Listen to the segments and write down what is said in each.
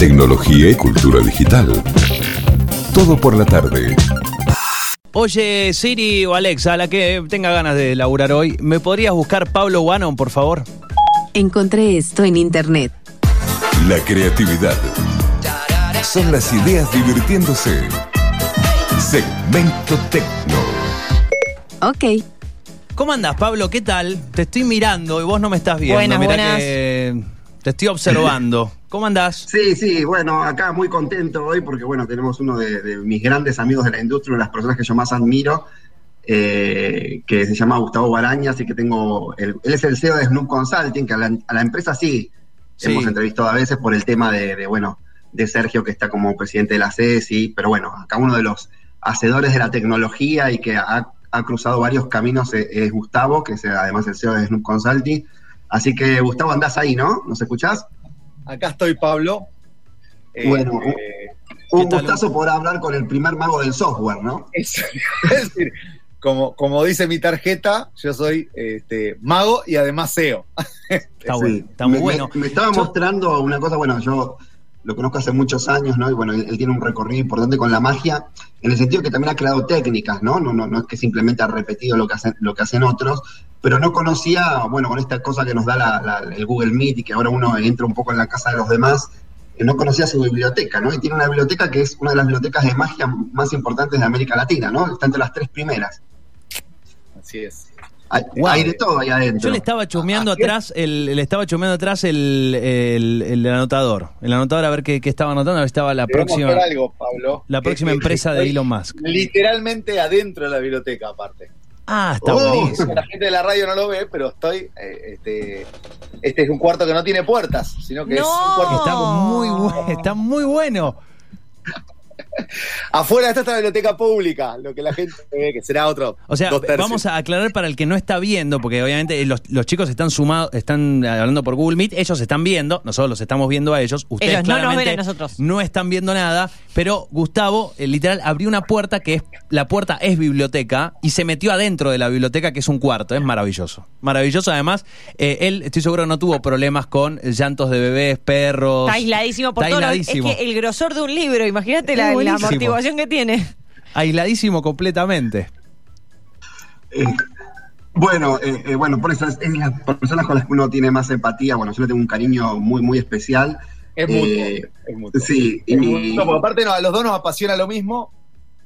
tecnología y cultura digital. Todo por la tarde. Oye, Siri o Alexa, la que tenga ganas de laburar hoy, ¿me podrías buscar Pablo Wannon, por favor? Encontré esto en internet. La creatividad. Son las ideas divirtiéndose. Segmento Tecno. Ok. ¿Cómo andas, Pablo? ¿Qué tal? Te estoy mirando y vos no me estás viendo. Buenas, Mirá buenas. que te estoy observando. ¿Cómo andás? Sí, sí, bueno, acá muy contento hoy porque, bueno, tenemos uno de, de mis grandes amigos de la industria, una de las personas que yo más admiro, eh, que se llama Gustavo Barañas y que tengo, el- él es el CEO de Snoop Consulting, que a la, a la empresa sí, Sí. hemos entrevistado a veces por el tema de, de, bueno, de Sergio que está como presidente de la CESI, pero bueno, acá uno de los hacedores de la tecnología y que ha, ha cruzado varios caminos es, es Gustavo, que es además el CEO de Snoop Consulting. Así que, Gustavo, andás ahí, ¿no? ¿Nos escuchás? Acá estoy, Pablo. Eh, Bueno, eh, Un tal? gustazo por hablar con el primer mago del software, ¿no? es, es decir, como, como dice mi tarjeta, yo soy este, mago y además CEO. Está, Sí. bueno, está muy me, bueno. Me, me estaba Yo- mostrando una cosa, bueno, yo lo conozco hace muchos años, ¿no? Y bueno, él, tiene un recorrido importante con la magia, en el sentido que también ha creado técnicas, ¿no? No, no, no es que simplemente ha repetido lo que hacen, lo que hacen otros, pero no conocía, bueno, con esta cosa que nos da la- el Google Meet y que ahora uno entra un poco en la casa de los demás, eh, no conocía su biblioteca, ¿no? Y tiene una biblioteca que es una de las bibliotecas de magia más importantes de América Latina, ¿no? Está entre las tres primeras. Así es. Hay, Wow. hay de todo ahí adentro. Yo le estaba chumeando Así es. atrás, el, le estaba chumeando atrás el, el- el anotador. El anotador a ver qué, qué estaba anotando, a ver si estaba la próxima, mostrar algo, Pablo. la que- próxima que- empresa de Elon Musk. Literalmente adentro de la biblioteca, aparte. Ah, está Oh. buenísimo. La gente de la radio no lo ve, pero estoy. eh, este, este es un cuarto que no tiene puertas, sino que es un cuarto. Está muy bueno, está muy bueno. Afuera está esta biblioteca pública, lo que la gente ve, que será otro. O sea, vamos a aclarar para el que no está viendo, porque obviamente los, los chicos están sumados, están hablando por Google Meet, ellos están viendo, nosotros los estamos viendo a ellos, ustedes Ellos no nos claramente ven a nosotros. no están viendo nada, pero Gustavo eh, literal abrió una puerta que es la puerta es biblioteca y se metió adentro de la biblioteca que es un cuarto, es maravilloso. Maravilloso además, eh, él estoy seguro no tuvo problemas con llantos de bebés, perros. Está aisladísimo por Está todo. lo- aisladísimo. Es que el grosor de un libro, imagínate Es la, la buenísimo. amortiguación que tiene. Aisladísimo completamente. Eh, bueno, eh, eh, bueno, por eso es, es las personas con las que uno tiene más empatía. Bueno, yo le tengo un cariño muy, muy especial. Es mutuo. Es mutuo. Sí, Es y- mutuo, aparte no, a los dos nos apasiona lo mismo.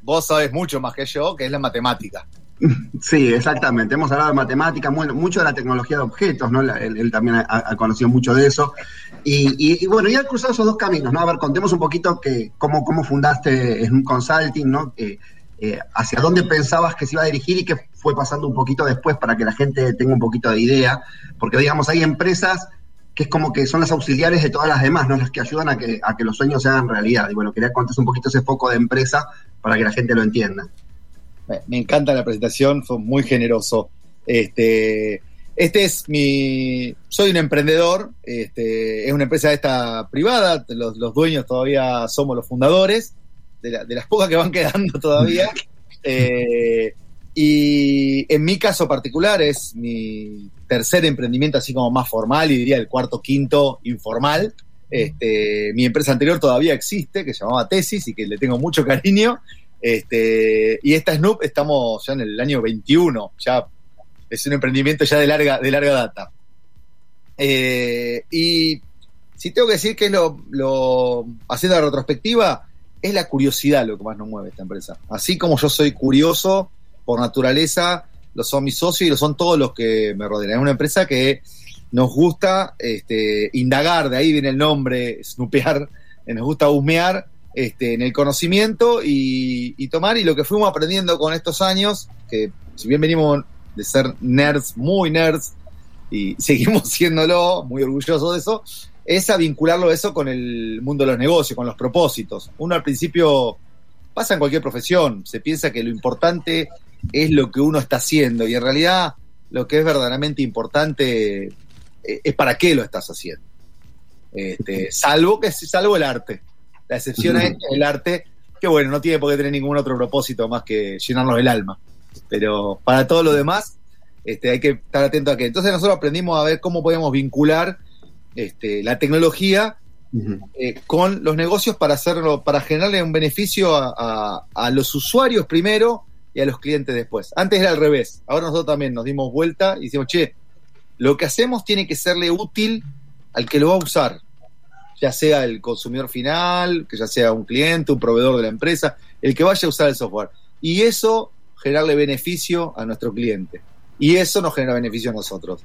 Vos sabés mucho más que yo, que es la matemática. sí, exactamente. Hemos hablado de matemática, bueno, mucho de la tecnología de objetos, ¿no? Él, él también ha, ha conocido mucho de eso. Y, y- y bueno, ya ha cruzado esos dos caminos, ¿no? A ver, contemos un poquito que, cómo, cómo fundaste un consulting, ¿no? Eh, hacia dónde pensabas que se iba a dirigir y qué fue pasando un poquito después para que la gente tenga un poquito de idea, porque digamos, hay empresas que es como que son las auxiliares de todas las demás, ¿no? Las que ayudan a que, a que los sueños se hagan realidad. Y bueno, quería contar un poquito ese foco de empresa para que la gente lo entienda. Me encanta la presentación, fue muy generoso. Este, este es mi. Soy un emprendedor, este, es una empresa esta privada, los, los dueños todavía somos los fundadores, de, la- de las pocas que van quedando todavía. Eh, y en mi caso particular es mi tercer emprendimiento, así como más formal, y diría el cuarto, quinto informal. Este, mi empresa anterior todavía existe, que se llamaba Tesis y que le tengo mucho cariño. Este, y esta Snoop estamos ya en el año 21, ya es un emprendimiento ya de larga, de larga data. Eh, y si tengo que decir que es lo, haciendo la retrospectiva, es la curiosidad lo que más nos mueve esta empresa. Así como yo soy curioso por naturaleza, lo son mis socios y lo son todos los que me rodean. Es una empresa que nos gusta este, indagar, de ahí viene el nombre, snoopear, eh, nos gusta husmear este, en el conocimiento y, y tomar, y lo que fuimos aprendiendo con estos años, que si bien venimos de ser nerds, muy nerds, y seguimos siéndolo, muy orgullosos de eso, es a vincularlo eso con el mundo de los negocios, con los propósitos. Uno al principio pasa en cualquier profesión, se piensa que lo importante es lo que uno está haciendo y en realidad lo que es verdaderamente importante eh, es para qué lo estás haciendo. Este, salvo que salvo el arte. La excepción es el arte, que bueno, no tiene por qué tener ningún otro propósito más que llenarnos el alma. Pero para todo lo demás, este, hay que estar atento a que. Entonces nosotros aprendimos a ver cómo podemos vincular este, la tecnología eh, con los negocios para hacerlo, para generarle un beneficio a, a- a los usuarios primero y a los clientes después. Antes era al revés. Ahora nosotros también nos dimos vuelta y decimos, che, lo que hacemos tiene que serle útil al que lo va a usar. Ya sea el consumidor final, que ya sea un cliente, un proveedor de la empresa, el que vaya a usar el software. Y eso generarle beneficio a nuestro cliente. Y eso nos genera beneficio a nosotros.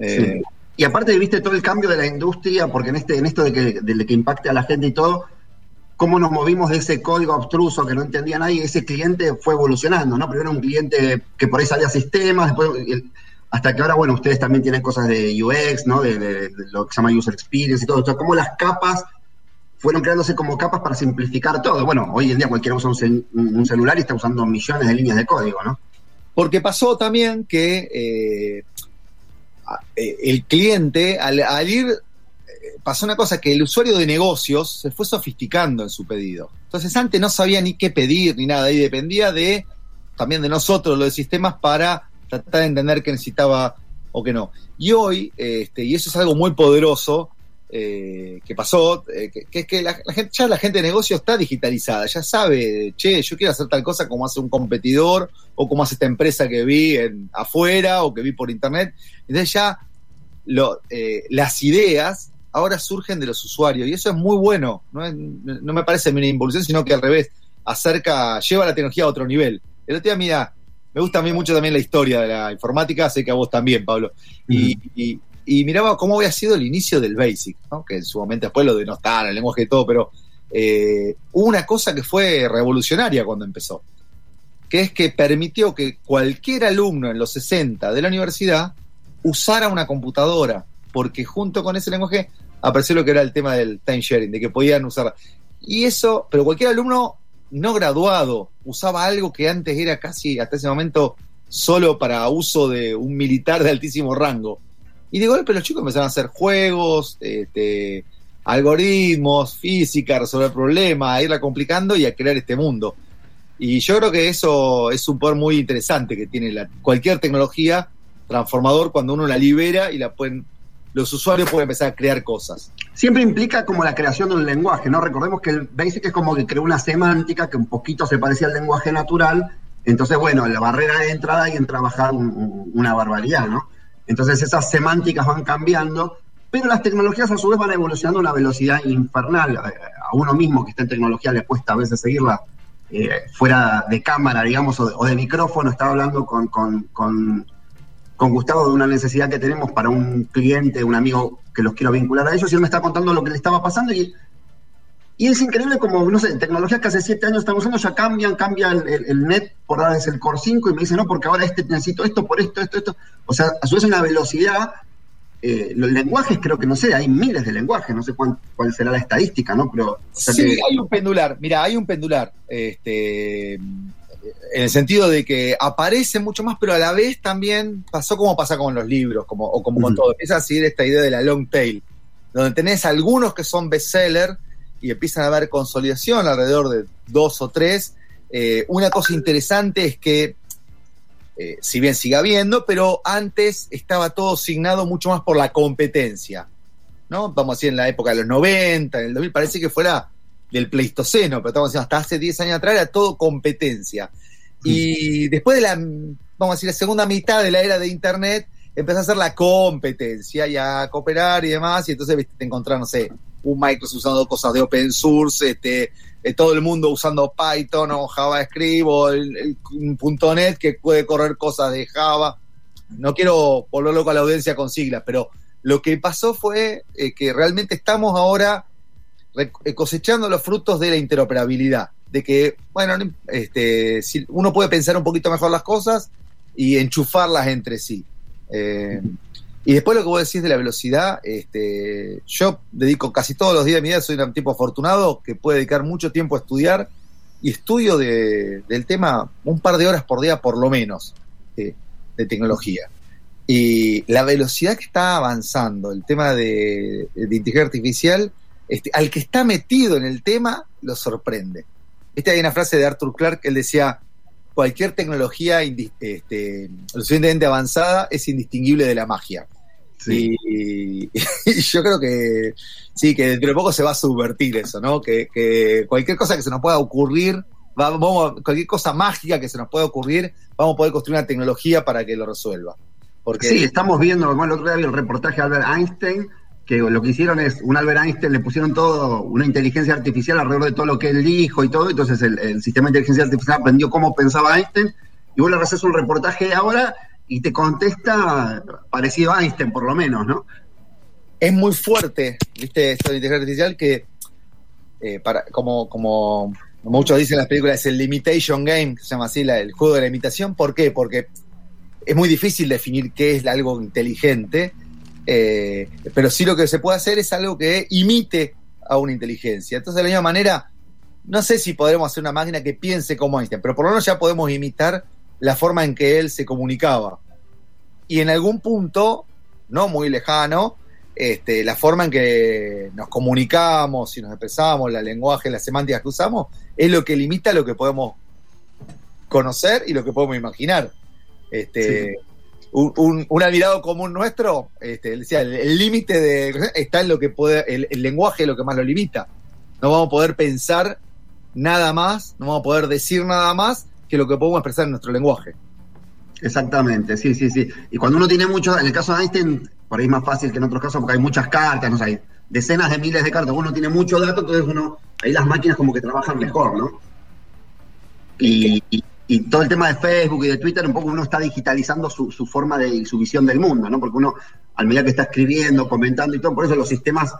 Eh, Sí. Y aparte viste todo el cambio de la industria, porque en este, en esto de que, de que impacte a la gente y todo, cómo nos movimos de ese código abstruso que no entendía nadie, ese cliente fue evolucionando, ¿no? Primero un cliente que por ahí sabía sistemas, después el- hasta que ahora, bueno, ustedes también tienen cosas de UX, ¿no? De, de- de lo que se llama user experience y todo. O sea, cómo las capas fueron creándose como capas para simplificar todo. Bueno, hoy en día cualquiera usa un, cel- un celular y está usando millones de líneas de código, ¿no? Porque pasó también que eh, eh, el cliente, al, al ir, eh, pasó una cosa, que el usuario de negocios se fue sofisticando en su pedido. Entonces antes no sabía ni qué pedir ni nada, y dependía de también de nosotros, los de sistemas, para tratar de entender qué necesitaba o qué no. Y hoy, este, y eso es algo muy poderoso, eh, que pasó, eh, que, que es que la, la gente, ya la gente de negocio está digitalizada, ya sabe, che, yo quiero hacer tal cosa como hace un competidor o como hace esta empresa que vi en, afuera o que vi por internet. Entonces ya lo, eh, las ideas ahora surgen de los usuarios y eso es muy bueno, no, es- no me parece una involución, sino que al revés, acerca, lleva la tecnología a otro nivel. El otro día, mira, me gusta a mí mucho también la historia de la informática, sé que a vos también, Pablo. Y, y- y miraba cómo había sido el inicio del BASIC, ¿no? que en su momento después lo denostaron, el lenguaje y todo, pero eh, hubo una cosa que fue revolucionaria cuando empezó, que es que permitió que cualquier alumno en los 60 de la universidad usara una computadora, porque junto con ese lenguaje apareció lo que era el tema del time sharing, de que podían usar. Y eso, pero cualquier alumno no graduado usaba algo que antes era casi hasta ese momento solo para uso de un militar de altísimo rango. Y de golpe los chicos empezaron a hacer juegos, este, algoritmos, física, resolver problemas, a irla complicando y a crear este mundo. Y yo creo que eso es un poder muy interesante que tiene la- cualquier tecnología transformador cuando uno la libera y la pueden, los usuarios pueden empezar a crear cosas. siempre implica como la creación de un lenguaje, ¿no? Recordemos que el Basic es como que creó una semántica que un poquito se parecía al lenguaje natural, entonces, bueno, la barrera de entrada y en trabajar un- un- una barbaridad, ¿no? Entonces esas semánticas van cambiando, pero las tecnologías a su vez van evolucionando a una velocidad infernal. A a uno mismo que está en tecnología le cuesta a veces seguirla eh, fuera de cámara, digamos, o de, o de micrófono. Estaba hablando con, con- con- con Gustavo de una necesidad que tenemos para un cliente, un amigo que los quiero vincular a ellos, y él me está contando lo que le estaba pasando y, y es increíble como, no sé, tecnologías que hace siete años estamos usando ya cambian, cambia el, el- el net por darles el Core 5 y me dice, no, porque ahora este necesito esto, por esto, esto, esto. O sea, a su vez una velocidad, eh, los lenguajes creo que, no sé, hay miles de lenguajes, no sé cuán- cuál será la estadística, ¿no? Pero, o sea sí, que- hay un pendular. Mira, hay un pendular. Este, en el sentido de que aparece mucho más, pero a la vez también pasó como pasa con los libros, como, o como con todo. Empieza a seguir esta idea de la long tail, donde tenés algunos que son bestseller y empiezan a haber consolidación alrededor de dos o tres. Eh, una cosa interesante es que, eh, si bien sigue habiendo, pero antes estaba todo signado mucho más por la competencia. ¿no? Vamos a decir en la época de los 90, en el 2000, parece que fuera del Pleistoceno, pero estamos diciendo hasta hace 10 años atrás era todo competencia. Y después de la, vamos a decir, la segunda mitad de la era de Internet, empezó a hacer la competencia y a cooperar y demás, y entonces te encontrás, no sé, un Microsoft usando cosas de open source, este, eh, todo el mundo usando Python o JavaScript o el, .NET que puede correr cosas de Java. No quiero volver loco a la audiencia con siglas, pero lo que pasó fue eh, que realmente estamos ahora eh, cosechando los frutos de la interoperabilidad. De que, bueno, este, uno puede pensar un poquito mejor las cosas y enchufarlas entre sí. Y después lo que vos decís de la velocidad, este, yo dedico casi todos los días de mi vida, soy un tipo afortunado que puede dedicar mucho tiempo a estudiar y estudio de- del tema un par de horas por día por lo menos de tecnología. Y la velocidad que está avanzando, el tema de, inteligencia artificial, este, al que está metido en el tema, lo sorprende. Esta hay una frase de Arthur Clarke, él decía, cualquier tecnología este, lo suficientemente avanzada es indistinguible de la magia. Sí. Y, y yo creo que sí, que dentro de poco se va a subvertir eso, ¿no? Que, que cualquier cosa que se nos pueda ocurrir, va- vamos, cualquier cosa mágica que se nos pueda ocurrir, vamos a poder construir una tecnología para que lo resuelva. Porque Sí, estamos viendo, bueno, el otro día vi el reportaje de Albert Einstein, que lo que hicieron es, un Albert Einstein le pusieron todo, una inteligencia artificial alrededor de todo lo que él dijo y todo, entonces el, sistema de inteligencia artificial aprendió cómo pensaba Einstein, y vos le haces un reportaje ahora y te contesta parecido a Einstein, por lo menos, ¿no? es muy fuerte, ¿viste? Esto inteligencia artificial que, eh, para, como, como muchos dicen en las películas, es el limitation game, que se llama así, el juego de la imitación. ¿Por qué? Porque es muy difícil definir qué es algo inteligente, eh, pero sí lo que se puede hacer es algo que imite a una inteligencia. Entonces, de la misma manera, no sé si podremos hacer una máquina que piense como Einstein, pero por lo menos ya podemos imitar la forma en que él se comunicaba. Y en algún punto, no muy lejano, este, la forma en que nos comunicamos y nos expresamos, la lenguaje, las semánticas que usamos, es lo que limita lo que podemos conocer y lo que podemos imaginar. Este, un, un- un admirado común nuestro, este, decía, el límite de está en lo que puede, el, lenguaje es lo que más lo limita. No vamos a poder pensar nada más, no vamos a poder decir nada más que lo que podemos expresar en nuestro lenguaje. Exactamente, sí, sí, sí. Y cuando uno tiene mucho, en el caso de Einstein, por ahí es más fácil que en otros casos porque hay muchas cartas, no sé, hay decenas de miles de cartas, uno tiene mucho dato, entonces uno, ahí las máquinas como que trabajan mejor, ¿no? Y, y- y todo el tema de Facebook y de Twitter, un poco uno está digitalizando su, su forma de, y su visión del mundo, ¿no? Porque uno, al medida que está escribiendo, comentando y todo, por eso los sistemas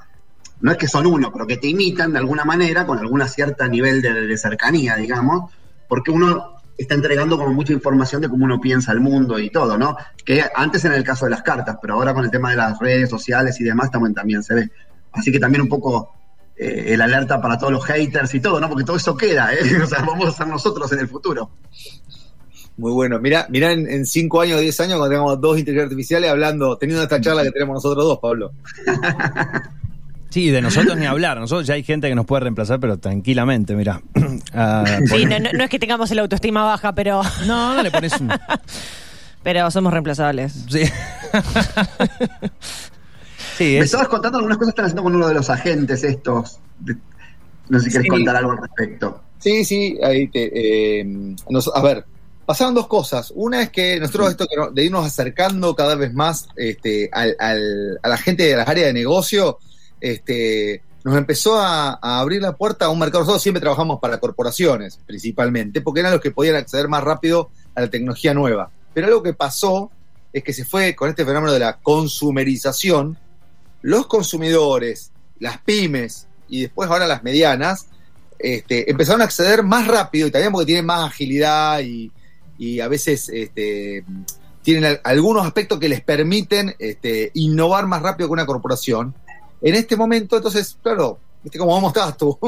no es que son uno, pero que te imitan de alguna manera, con alguna cierta nivel de, de cercanía, digamos, porque uno está entregando como mucha información de cómo uno piensa el mundo y todo, ¿no? Que antes en el caso de las cartas, pero ahora con el tema de las redes sociales y demás también, también se ve. Así que también un poco eh, el alerta para todos los haters y todo, ¿no? Porque todo eso queda, ¿eh? O sea, vamos a ser nosotros en el futuro. Muy bueno. Mira, mira en, en cinco años, diez años, cuando tengamos dos inteligencias artificiales hablando, teniendo esta charla que tenemos nosotros dos, Pablo. Sí, de nosotros ni hablar. Nosotros ya hay gente que nos puede reemplazar, pero tranquilamente, mira. Ah, Sí, no, no- no es que tengamos la autoestima baja, pero, no, no le pones un. pero somos reemplazables. Sí. Sí, Me es, estabas contando algunas cosas que están haciendo con uno de los agentes estos. No sé si quieres Sí. contar algo al respecto. Sí, sí, ahí te. eh, nos- a ver, pasaron dos cosas. Una es que nosotros, esto de irnos acercando cada vez más este, al- al- a la gente de las áreas de negocio, este, nos empezó a, a abrir la puerta a un mercado. Nosotros siempre trabajamos para corporaciones, principalmente, porque eran los que podían acceder más rápido a la tecnología nueva. Pero algo que pasó es que se fue con este fenómeno de la consumerización, los consumidores, las pymes y después ahora las medianas, este, empezaron a acceder más rápido y también porque tienen más agilidad y, y a veces este, tienen al- algunos aspectos que les permiten este, innovar más rápido que una corporación. En este momento, entonces, claro, ¿viste cómo vamos estabas tu,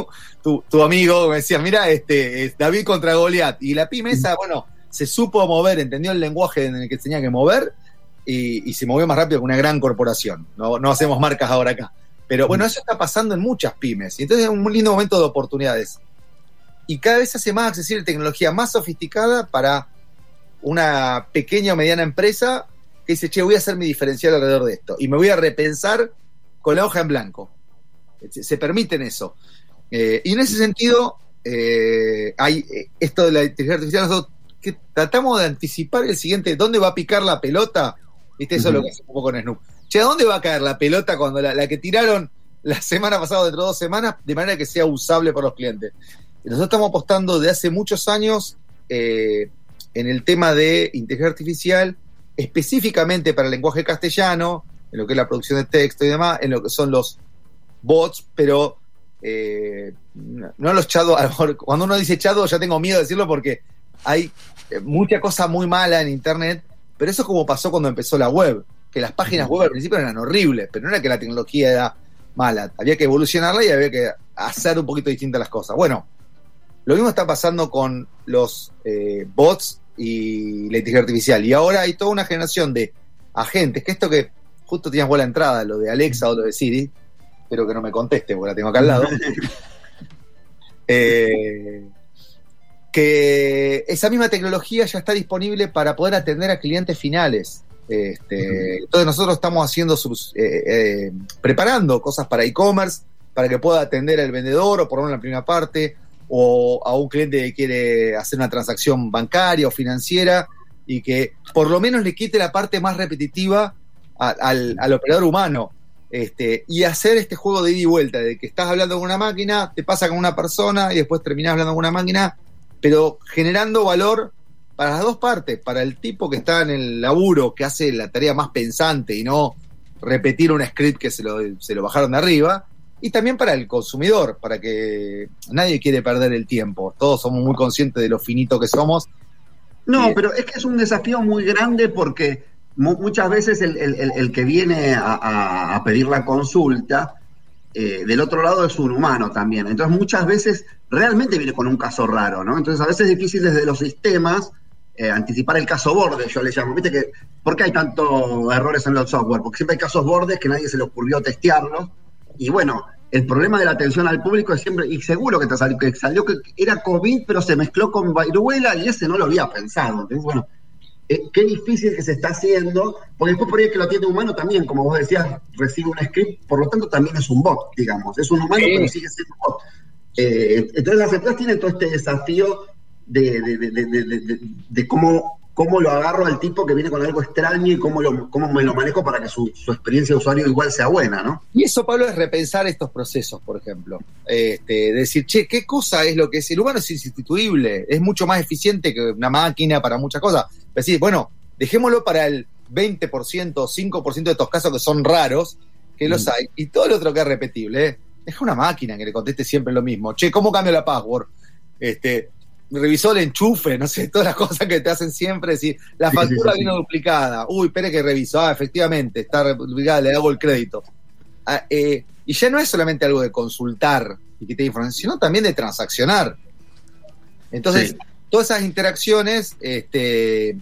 tu, tu amigo? Me decía, mira, este, es David contra Goliat. Y la pyme esa, bueno, se supo mover, entendió el lenguaje en el que tenía que mover y, se movió más rápido que una gran corporación. No, no hacemos marcas ahora acá. Pero bueno, eso está pasando en muchas pymes. Y entonces es un lindo momento de oportunidades. Y cada vez hace más accesible tecnología más sofisticada para una pequeña o mediana empresa que dice, che, voy a hacer mi diferencial alrededor de esto. Y me voy a repensar con la hoja en blanco. Se, se permiten eso. Eh, y en ese sentido, eh, hay eh, esto de la inteligencia artificial, nosotros tratamos de anticipar el siguiente, ¿dónde va a picar la pelota? ¿Viste? Eso es lo que hace un poco con Snoop. Che, ¿a dónde va a caer la pelota cuando la, la que tiraron la semana pasada, dentro de dos semanas, de manera que sea usable por los clientes? Nosotros estamos apostando de hace muchos años eh, en el tema de inteligencia artificial, específicamente para el lenguaje castellano, en lo que es la producción de texto y demás, en lo que son los bots, pero eh, no los chados, a lo mejor cuando uno dice chado ya tengo miedo de decirlo porque hay eh, mucha cosa muy mala en internet, pero eso es como pasó cuando empezó la web, que las páginas web al principio eran horribles, pero no era que la tecnología era mala, había que evolucionarla y había que hacer un poquito distintas las cosas. Bueno, lo mismo está pasando con los eh, bots y la inteligencia artificial, y ahora hay toda una generación de agentes, que esto que justo tenías buena entrada, lo de Alexa o lo de Siri, espero que no me conteste porque la tengo acá al lado. Eh, que esa misma tecnología ya está disponible para poder atender a clientes finales. Este, entonces nosotros estamos haciendo sus, eh, eh, preparando cosas para e-commerce, para que pueda atender al vendedor o por lo menos la primera parte, o a un cliente que quiere hacer una transacción bancaria o financiera y que por lo menos le quite la parte más repetitiva a- al, al operador humano. Este, y hacer este juego de ida y vuelta, de que estás hablando con una máquina, te pasa con una persona y después terminás hablando con una máquina, pero generando valor para las dos partes, para el tipo que está en el laburo, que hace la tarea más pensante y no repetir un script que se lo, se lo bajaron de arriba, y también para el consumidor, para que nadie quiere perder el tiempo. Todos somos muy conscientes de lo finito que somos. No, Bien. pero es que es un desafío muy grande porque mu- muchas veces el, el- el- el que viene a pedir la consulta, eh, del otro lado es un humano también. Entonces muchas veces realmente viene con un caso raro, ¿no? Entonces a veces es difícil desde los sistemas eh, anticipar el caso borde, yo le llamo. ¿Viste que por qué hay tantos errores en los software? Porque siempre hay casos bordes que nadie se le ocurrió testearlos. Y bueno, el problema de la atención al público es siempre, y seguro que te salió que salió que era COVID, pero se mezcló con viruela y ese no lo había pensado. Entonces, bueno, eh, qué difícil que se está haciendo, porque después por ahí el que lo atiende humano también, como vos decías, recibe un script, por lo tanto también es un bot, digamos, es un humano, Sí. pero sigue siendo un bot. Eh, entonces las empresas tienen todo este desafío de, de- de- de- de- de- de cómo, cómo lo agarro al tipo que viene con algo extraño y cómo, lo, cómo me lo manejo para que su, su experiencia de usuario igual sea buena, ¿no? Y eso, Pablo, es repensar estos procesos, por ejemplo. Este, decir, che, ¿qué cosa es lo que es? El humano es insustituible, es mucho más eficiente que una máquina para muchas cosas. Decir, bueno, dejémoslo para el 20%, 5% de estos casos que son raros, que los Mm. hay, y todo lo otro que es repetible. ¿eh? Deja una máquina que le conteste siempre lo mismo. Che, ¿cómo cambio la password? Este, revisó el enchufe, no sé, todas las cosas que te hacen siempre, decir, la Sí, factura sí, sí. vino duplicada, uy, espere que revisó, ah, efectivamente, está duplicada, le hago el crédito. Ah, eh, y ya no es solamente algo de consultar y que te información, sino también de transaccionar. Entonces, todas esas interacciones, este,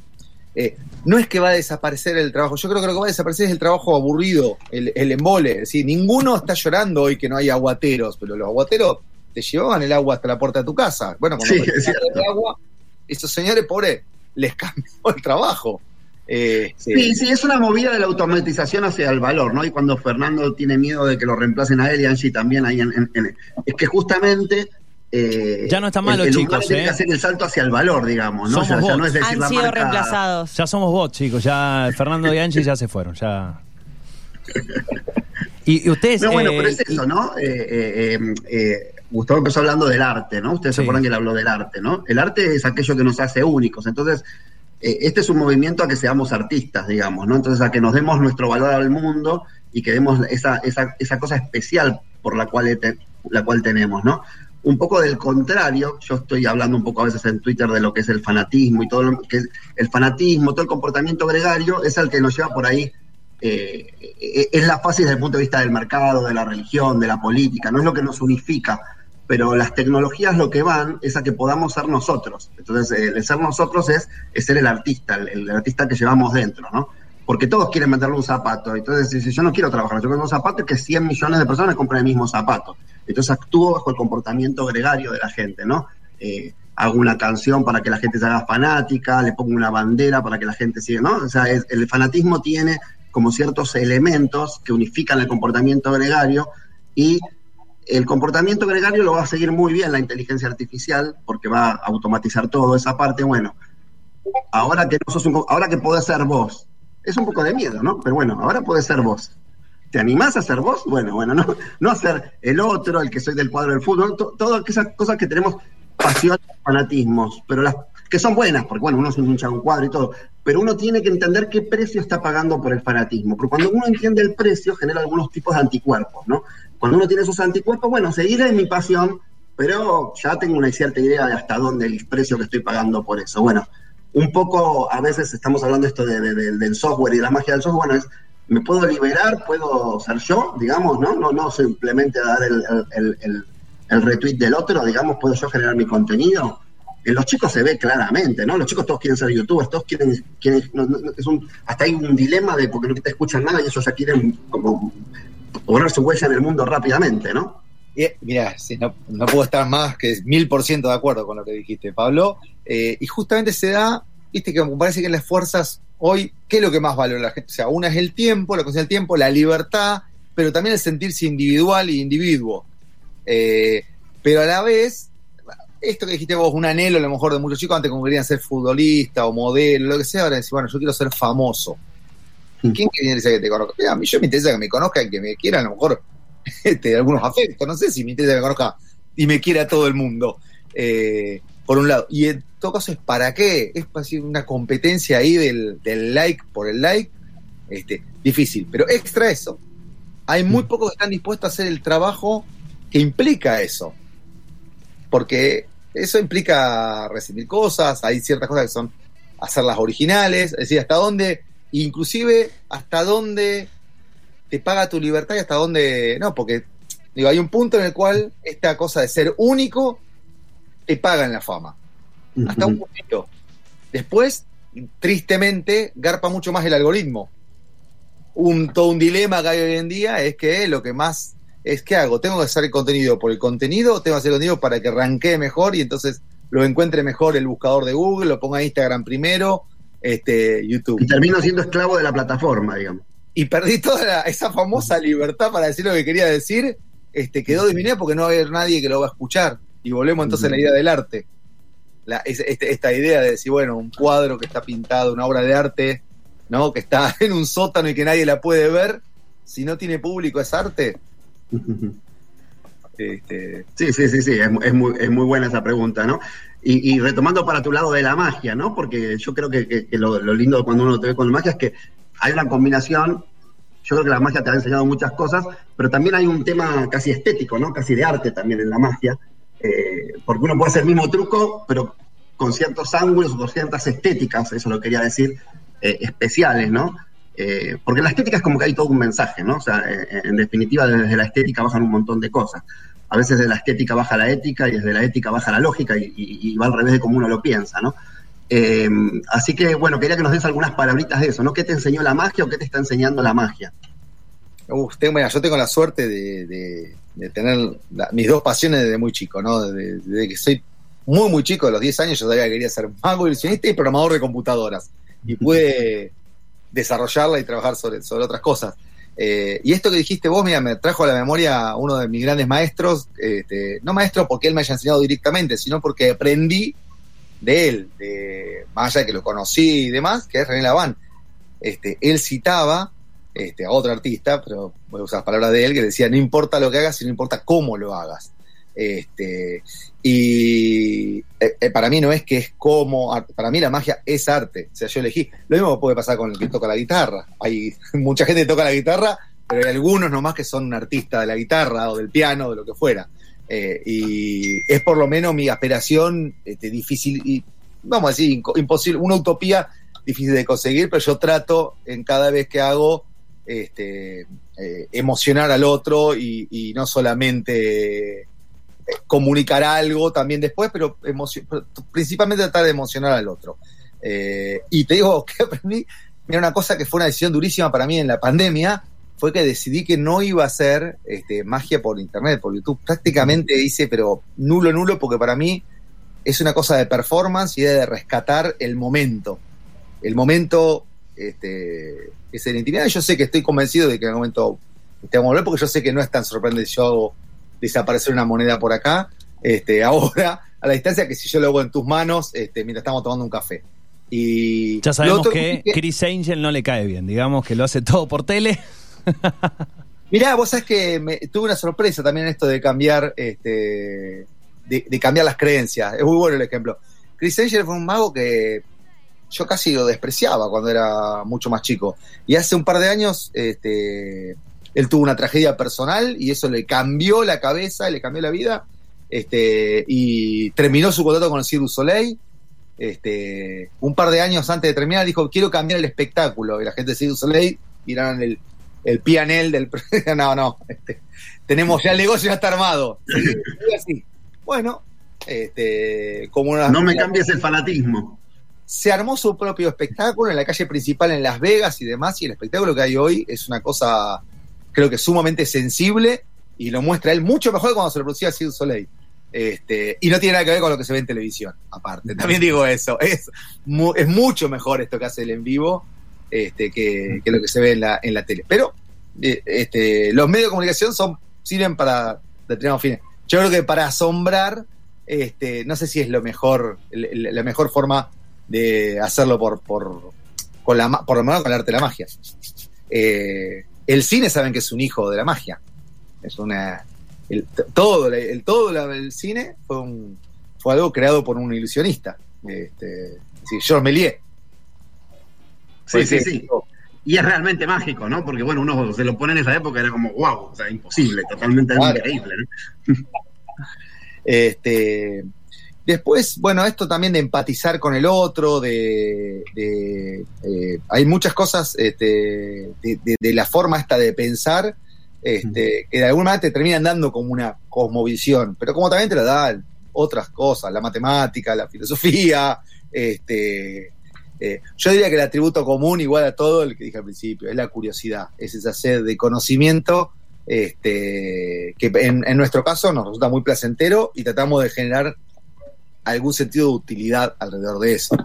eh, no es que va a desaparecer el trabajo, yo creo que lo que va a desaparecer es el trabajo aburrido, el, el embole. Es decir, ninguno está llorando hoy que no hay aguateros, pero los aguateros te llevaban el agua hasta la puerta de tu casa. Bueno, cuando Sí, es el agua, esos señores pobres les cambió el trabajo. Eh, Sí, sí, es una movida de la automatización hacia el valor, ¿no? Y cuando Fernando tiene miedo de que lo reemplacen a él y Angie también ahí en, en- en- es que justamente eh, Ya no está malo, el, chicos, tiene ¿eh? que hacer el salto hacia el valor, digamos, ¿no? Somos Ya, no es decir Han la sido marca- reemplazados. Ya somos bots, chicos. Ya Fernando y Angie ya se fueron. Ya. Y, y ustedes. No, bueno, eh, pero es eso, ¿no? Gustavo empezó hablando del arte, ¿no? Ustedes se Sí. acuerdan que él habló del arte, ¿no? El arte es aquello que nos hace únicos. Entonces, eh, este es un movimiento a que seamos artistas, digamos, ¿no? Entonces, a que nos demos nuestro valor al mundo y que demos esa, esa, esa cosa especial por la cual, te- la cual tenemos, ¿no? Un poco del contrario, yo estoy hablando un poco a veces en Twitter de lo que es el fanatismo y todo lo que es el fanatismo, todo el comportamiento gregario, es el que nos lleva por ahí eh, eh, es la fácil desde el punto de vista del mercado, de la religión, de la política, no es lo que nos unifica, pero las tecnologías lo que van es a que podamos ser nosotros. Entonces, el ser nosotros es, es ser el artista, el, el artista que llevamos dentro, ¿no? Porque todos quieren meterle un zapato. Entonces, si yo no quiero trabajar, yo quiero un zapato y que 100 millones de personas compren el mismo zapato. Entonces, actúo bajo el comportamiento gregario de la gente, ¿no? Eh, hago una canción para que la gente se haga fanática, le pongo una bandera para que la gente siga, ¿no? O sea, es- el fanatismo tiene como ciertos elementos que unifican el comportamiento gregario y el comportamiento gregario lo va a seguir muy bien la inteligencia artificial porque va a automatizar todo esa parte. Bueno, ahora que no sos un, ahora que podés ser vos, es un poco de miedo, ¿no? Pero bueno, ahora podés ser vos. ¿Te animás a ser vos? Bueno, bueno, no, no a ser el otro, el que soy del cuadro del fútbol, to- todas esas cosas que tenemos pasión, fanatismos, pero las que son buenas, porque bueno, uno un hincha un cuadro y todo, pero uno tiene que entender qué precio está pagando por el fanatismo, porque cuando uno entiende el precio genera algunos tipos de anticuerpos, ¿no? Cuando uno tiene esos anticuerpos, bueno, seguir es mi pasión, pero ya tengo una cierta idea de hasta dónde el precio que estoy pagando por eso. Bueno, un poco, a veces estamos hablando esto de- de- de- del software y de la magia del software, bueno, es, me puedo liberar, puedo ser yo, digamos, ¿no? No, no simplemente dar el- el- el- el retweet del otro, digamos, puedo yo generar mi contenido. En los chicos se ve claramente, ¿no? Los chicos todos quieren ser youtubers, todos quieren, quieren no, no, es un, hasta hay un dilema de porque no te escuchan nada y ellos ya quieren como poner su huella en el mundo rápidamente, ¿no? Mira, sí, no, no puedo estar más que mil por ciento de acuerdo con lo que dijiste, Pablo. Eh, y justamente se da, viste, que parece que las fuerzas hoy, ¿qué es lo que más valora la gente? O sea, una es el tiempo, la cosa del tiempo, la libertad, pero también el sentirse individual y individuo. Eh, pero a la vez, esto que dijiste vos, un anhelo a lo mejor de muchos chicos antes como querían ser futbolista o modelo, lo que sea, ahora decir, bueno, yo quiero ser famoso. Mm. ¿Quién quiere que te conozca? Mira, a mí yo me interesa que me conozcan, que me quieran, a lo mejor este, algunos afectos, no sé si me interesa que me conozca y me quiera todo el mundo. Eh, por un lado. Y en todo caso es para qué, es así una competencia ahí del, del like por el like, este, difícil. Pero extra eso, hay muy pocos que están dispuestos a hacer el trabajo que implica eso. Porque eso implica recibir cosas, hay ciertas cosas que son hacerlas originales, es decir, hasta dónde, inclusive hasta dónde te paga tu libertad y hasta dónde no, porque digo, hay un punto en el cual esta cosa de ser único te paga en la fama. Hasta un puntito. Después, tristemente, garpa mucho más el algoritmo. Un, todo un dilema que hay hoy en día es que lo que más es que hago, tengo que hacer el contenido por el contenido, o tengo que hacer contenido para que ranquee mejor y entonces lo encuentre mejor el buscador de Google, lo ponga en Instagram primero, este, YouTube. Y termino siendo esclavo de la plataforma, digamos. Y perdí toda la- esa famosa libertad para decir lo que quería decir, este, quedó disminuida porque no va a haber nadie que lo va a escuchar. Y volvemos entonces a la idea del arte. La- es- este- esta idea de decir, bueno, un cuadro que está pintado, una obra de arte, ¿no? Que está en un sótano y que nadie la puede ver, si no tiene público es arte. Este, Sí, sí, sí, sí, es, mu- es muy, es muy buena esa pregunta, ¿no? Y, retomando para tu lado de la magia, ¿no? Porque yo creo que, lo, lindo cuando uno te ve con la magia es que hay una combinación, yo creo que la magia te ha enseñado muchas cosas, pero también hay un tema casi estético, ¿no? Casi de arte también en la magia, eh, porque uno puede hacer el mismo truco, pero con ciertos ángulos con ciertas estéticas, eso lo quería decir, eh, especiales, ¿no? Eh, porque la estética es como que hay todo un mensaje, ¿no? O sea, eh, en definitiva, desde la estética bajan un montón de cosas. A veces de la estética baja la ética y desde la ética baja la lógica y, va al revés de como uno lo piensa, ¿no? Eh, así que, bueno, quería que nos des algunas palabritas de eso, ¿no? ¿Qué te enseñó la magia o qué te está enseñando la magia? Uf, mira, yo tengo la suerte de, tener mis dos pasiones desde muy chico, ¿no? Desde, que soy muy, muy chico, de los 10 años, yo sabía que quería ser mago ilusionista y programador de computadoras. Y pude desarrollarla y trabajar sobre, sobre otras cosas. Eh, y esto que dijiste vos, mira, me trajo a la memoria uno de mis grandes maestros, este, no maestro porque él me haya enseñado directamente, sino porque aprendí de él, de, más allá de que lo conocí y demás, que es René Laván. Este, él citaba este, a otro artista, pero voy a usar las palabras de él, que decía, no importa lo que hagas, sino importa cómo lo hagas. Este, y eh, eh, para mí no es que es como, para mí la magia es arte, o sea, yo elegí. Lo mismo puede pasar con el que toca la guitarra. Hay mucha gente que toca la guitarra, pero hay algunos nomás que son un artista de la guitarra o del piano, o de lo que fuera. Eh, y es por lo menos mi aspiración este, difícil, y vamos a decir, imposible, una utopía difícil de conseguir, pero yo trato en cada vez que hago este, emocionar al otro y, no solamente comunicar algo también después, pero, principalmente tratar de emocionar al otro. Eh, y te digo que aprendí, mira, una cosa que fue una decisión durísima para mí en la pandemia, fue que decidí que no iba a hacer este, magia por internet, por YouTube. Prácticamente hice, pero nulo, nulo, porque para mí es una cosa de performance y de rescatar el momento. El momento este, es en intimidad. Yo sé que estoy convencido de que en algún momento te vamos a volver, porque yo sé que no es tan sorprendente si yo hago desaparecer una moneda por acá, este, ahora, a la distancia que si yo lo hago en tus manos, este, mientras estamos tomando un café. Y Ya sabemos otro que que- Chris Angel no le cae bien, digamos que lo hace todo por tele. Mirá, vos sabés que me, tuve una sorpresa también en esto de cambiar, este, de, de cambiar las creencias. Es muy bueno el ejemplo. Chris Angel fue un mago que yo casi lo despreciaba cuando era mucho más chico. Y hace un par de años, este, él tuvo una tragedia personal y eso le cambió la cabeza, le cambió la vida. Este, y terminó su contrato con el Cirque du Soleil. Este, un par de años antes de terminar, dijo: Quiero cambiar el espectáculo. Y la gente de Cirque du Soleil miraron el, el pianel del. no, no. este, tenemos ya el negocio, ya está armado. Así. Bueno, este, como una. No me cambies el fanatismo. se armó su propio espectáculo en la calle principal en Las Vegas y demás, y el espectáculo que hay hoy es una cosa, creo que sumamente sensible, y lo muestra él mucho mejor que cuando se lo producía du Soleil. Este, y no tiene nada que ver con lo que se ve en televisión, aparte. También digo eso. Es, mu- es mucho mejor esto que hace el en vivo este, que, lo que se ve en la, en la tele. Pero eh, este, los medios de comunicación son, sirven para determinados fines. Yo creo que para asombrar, este, no sé si es lo mejor, la mejor forma de hacerlo por, por, con la, por lo menos con el arte de la magia. Eh, el cine saben que es un hijo de la magia. Es una. El, todo, el, todo la- el cine fue un fue algo creado por un ilusionista. Este, sí, Georges Méliès. Sí, sí, sí. Y es realmente mágico, ¿no? Porque, bueno, uno se lo pone en esa época, era como, wow, o sea, imposible, totalmente Claro. increíble, ¿no? Este, después, bueno, esto también de empatizar con el otro, de, de, eh, hay muchas cosas este, de, de- de la forma esta de pensar, este, que de alguna manera te terminan dando como una cosmovisión, pero como también te la dan otras cosas, la matemática, la filosofía, este, eh, yo diría que el atributo común, igual a todo el que dije al principio, es la curiosidad, es esa sed de conocimiento este, que en, en nuestro caso nos resulta muy placentero y tratamos de generar algún sentido de utilidad alrededor de eso.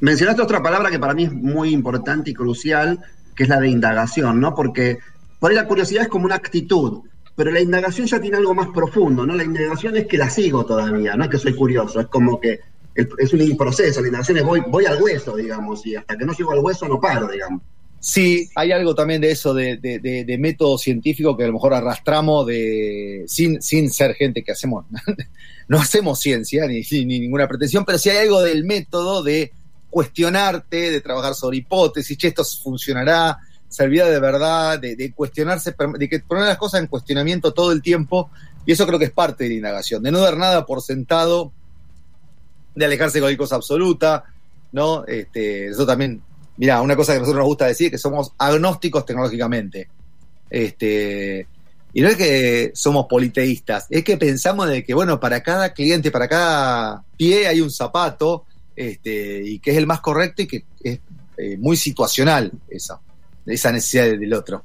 Mencionaste otra palabra que para mí es muy importante y crucial, que es la de indagación, ¿no? Porque por ahí la curiosidad es como una actitud, pero la indagación ya tiene algo más profundo, ¿no? La indagación es que la sigo todavía, no es que soy curioso, es como que es un proceso, la indagación es voy, voy al hueso, digamos, y hasta que no llego al hueso no paro, digamos. Sí, hay algo también de eso, de, de- de- de método científico que a lo mejor arrastramos de sin, sin ser gente que hacemos, no hacemos ciencia ni, ni ninguna pretensión, pero sí hay algo del método de cuestionarte, de trabajar sobre hipótesis, che, esto funcionará, servirá de verdad, de, de cuestionarse, de que poner las cosas en cuestionamiento todo el tiempo, y eso creo que es parte de la indagación, de no dar nada por sentado, de alejarse de cualquier cosa absoluta, ¿no? Este, eso también Mira, una cosa que a nosotros nos gusta decir es que somos agnósticos tecnológicamente. Este, y no es que somos politeístas, es que pensamos de que, bueno, para cada cliente, para cada pie hay un zapato, este, y que es el más correcto y que es eh, muy situacional esa, esa necesidad del otro.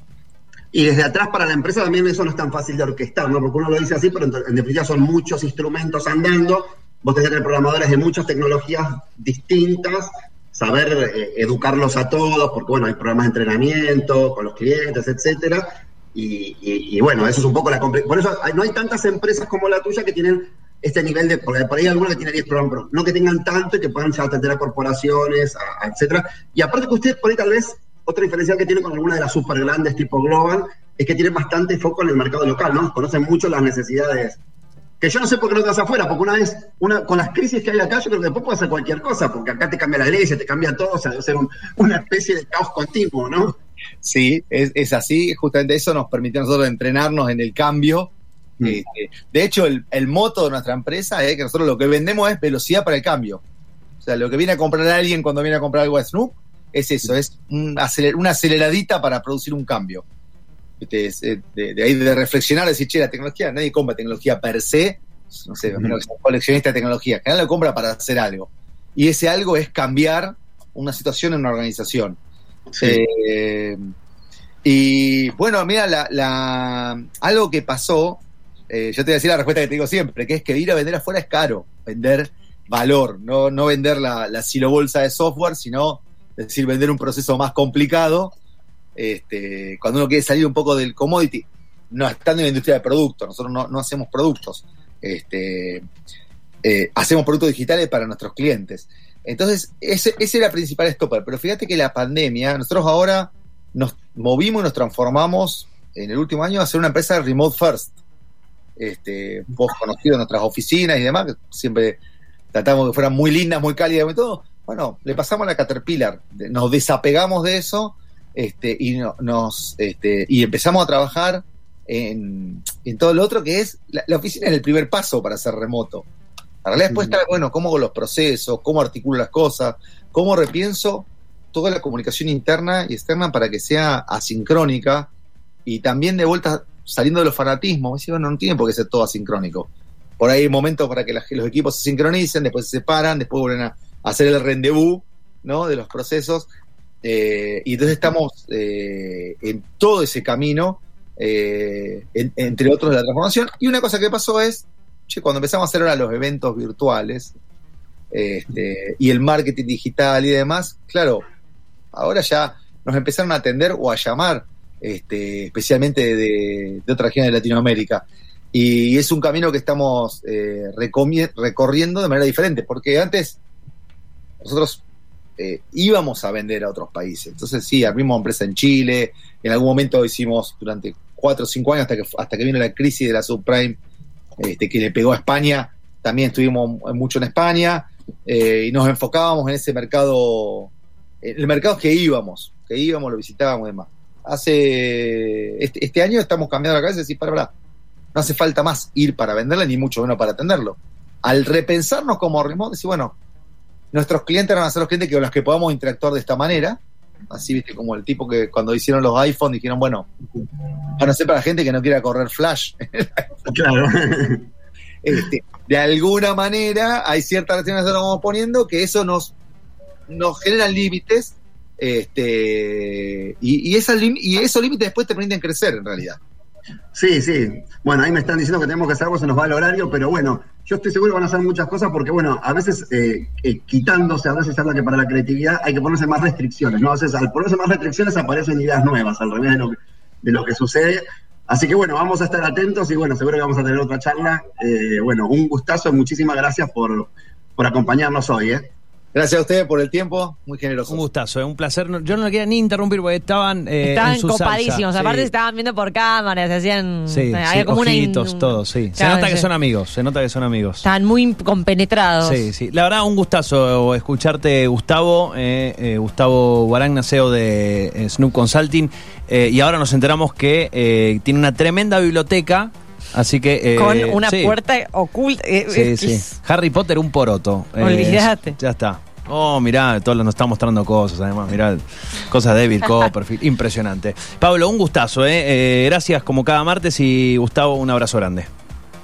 Y desde atrás para la empresa también eso no es tan fácil de orquestar, ¿no? Porque uno lo dice así, pero en, definitiva son muchos instrumentos andando. Vos tenés programadores de muchas tecnologías distintas, saber eh, educarlos a todos, porque bueno, hay programas de entrenamiento con los clientes, etcétera. Y, y- y bueno, eso es un poco la Por eso hay- no hay tantas empresas como la tuya que tienen este nivel de. Porque por ahí hay algunas que tienen 10 programas, pero no que tengan tanto y que puedan ya atender a corporaciones, a- a etcétera. Y aparte que ustedes por ahí tal vez otra diferencial que tienen con algunas de las super grandes tipo Global es que tienen bastante foco en el mercado local, ¿no? Conocen mucho las necesidades. Que yo no sé por qué no te vas afuera, porque una vez, una, con las crisis que hay acá, yo creo que después hacer cualquier cosa, porque acá te cambia la ley, se te cambia todo, o sea, debe ser un- una especie de caos continuo, ¿no? Sí, es, es así, justamente eso nos permitió a nosotros entrenarnos en el cambio. Mm. Este, de hecho, el, el moto de nuestra empresa es que nosotros lo que vendemos es velocidad para el cambio. O sea, lo que viene a comprar alguien cuando viene a comprar algo a Snoop es eso, es un aceler- una aceleradita para producir un cambio. Eh, de, de ahí de reflexionar, decir, che, la tecnología, nadie compra tecnología per se, no sé, menos que sea coleccionista de tecnología, que nadie lo compra para hacer algo. Y ese algo es cambiar una situación en una organización. Eh, y bueno, mira, la, la- algo que pasó, eh, yo te voy a decir la respuesta que te digo siempre, que es que ir a vender afuera es caro, vender valor, no, no vender la, la silobolsa de software, sino es decir, vender un proceso más complicado, este, cuando uno quiere salir un poco del commodity, no estando en la industria de productos, nosotros no, hacemos productos, este, eh, hacemos productos digitales para nuestros clientes. Entonces, ese, ese era el principal stopper. Pero fíjate que la pandemia, nosotros ahora nos movimos y nos transformamos en el último año a ser una empresa remote first. Este, vos conocido en nuestras oficinas y demás, que siempre tratamos que fueran muy lindas, muy cálidas y todo. Bueno, le pasamos a la Caterpillar, de- nos desapegamos de eso este, y, no- nos, este, y empezamos a trabajar en, en todo lo otro que es, la, la oficina es el primer paso para ser remoto. La realidad después está, bueno, cómo hago los procesos, cómo articulo las cosas, cómo repienso toda la comunicación interna y externa para que sea asincrónica y también de vuelta saliendo de los fanatismos. Decir, bueno, no tiene por qué ser todo asincrónico. Por ahí hay momentos para que los equipos se sincronicen, después se separan, después vuelven a hacer el rendezvous ¿no? de los procesos. Eh, y entonces estamos eh, en todo ese camino, eh, en- entre otros de la transformación. Y una cosa que pasó es, che, cuando empezamos a hacer ahora los eventos virtuales este, y el marketing digital y demás, claro, ahora ya nos empezaron a atender o a llamar, este, especialmente de, de otras regiones de Latinoamérica. Y es un camino que estamos recorriendo de manera diferente, porque antes nosotros eh, íbamos a vender a otros países. Entonces sí, abrimos empresa en Chile, en algún momento hicimos durante cuatro o cinco años hasta que, hasta que vino la crisis de la subprime este, que le pegó a España, también estuvimos mucho en España eh, y nos enfocábamos en ese mercado, el mercado que íbamos, que íbamos, lo visitábamos y demás. Hace este, este año estamos cambiando la cabeza y para, para, no hace falta más ir para venderla ni mucho menos para atenderlo. Al repensarnos como remote, decir, bueno, nuestros clientes van a ser los clientes que, con los que podamos interactuar de esta manera. Así, viste, como el tipo que cuando hicieron los iPhone dijeron, bueno, van a ser para gente que no quiera correr Flash. Claro. Este, de alguna manera hay ciertas restricciones que nos vamos poniendo que eso nos, nos genera límites este, y, y, lim- y esos límites después te permiten crecer en realidad. Sí, sí. Bueno, ahí me están diciendo que tenemos que hacer algo, se nos va el horario, pero bueno, yo estoy seguro que van a hacer muchas cosas porque, bueno, a veces eh, eh, quitándose, a veces habla que para la creatividad hay que ponerse más restricciones, ¿no? A veces al ponerse más restricciones aparecen ideas nuevas, al revés de lo que, de lo que sucede. Así que bueno, vamos a estar atentos y bueno, seguro que vamos a tener otra charla. Eh, bueno, un gustazo, muchísimas gracias por, por acompañarnos hoy, ¿eh? Gracias a ustedes por el tiempo, muy generoso. Un gustazo, es un placer. Yo no lo quería ni interrumpir porque estaban. eh, Estaban en su copadísimos. salsa. Aparte, Sí. se estaban viendo por cámaras, se hacían. Sí, había sí, como una in- todo, sí. Se nota que son amigos, se nota que son amigos. Estaban muy compenetrados. Sí, sí. La verdad, un gustazo escucharte, Gustavo. eh, eh, Gustavo Guaragna, CEO de eh, Snoop Consulting. Eh, y ahora nos enteramos que eh, tiene una tremenda biblioteca. Así que. eh, Con una sí. puerta oculta. eh, Sí, es sí. es- Harry Potter, un poroto. Eh, Olvídate. ya está. Oh, mirá, todo nos está mostrando cosas, además, mirá, cosas de David Copperfield, impresionante. Pablo, un gustazo, ¿eh? Eh, Gracias como cada martes y Gustavo, un abrazo grande.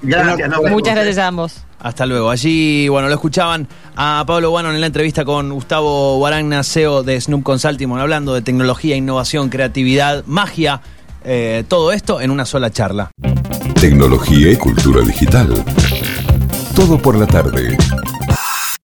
Gracias. vemos, Muchas gracias a ambos. Hasta luego. Allí, bueno, lo escuchaban a Pablo Guano en la entrevista con Gustavo Guaragna, CEO de Snoop Consulting, hablando de tecnología, innovación, creatividad, magia, eh, todo esto en una sola charla. Tecnología y cultura digital. Todo por la tarde.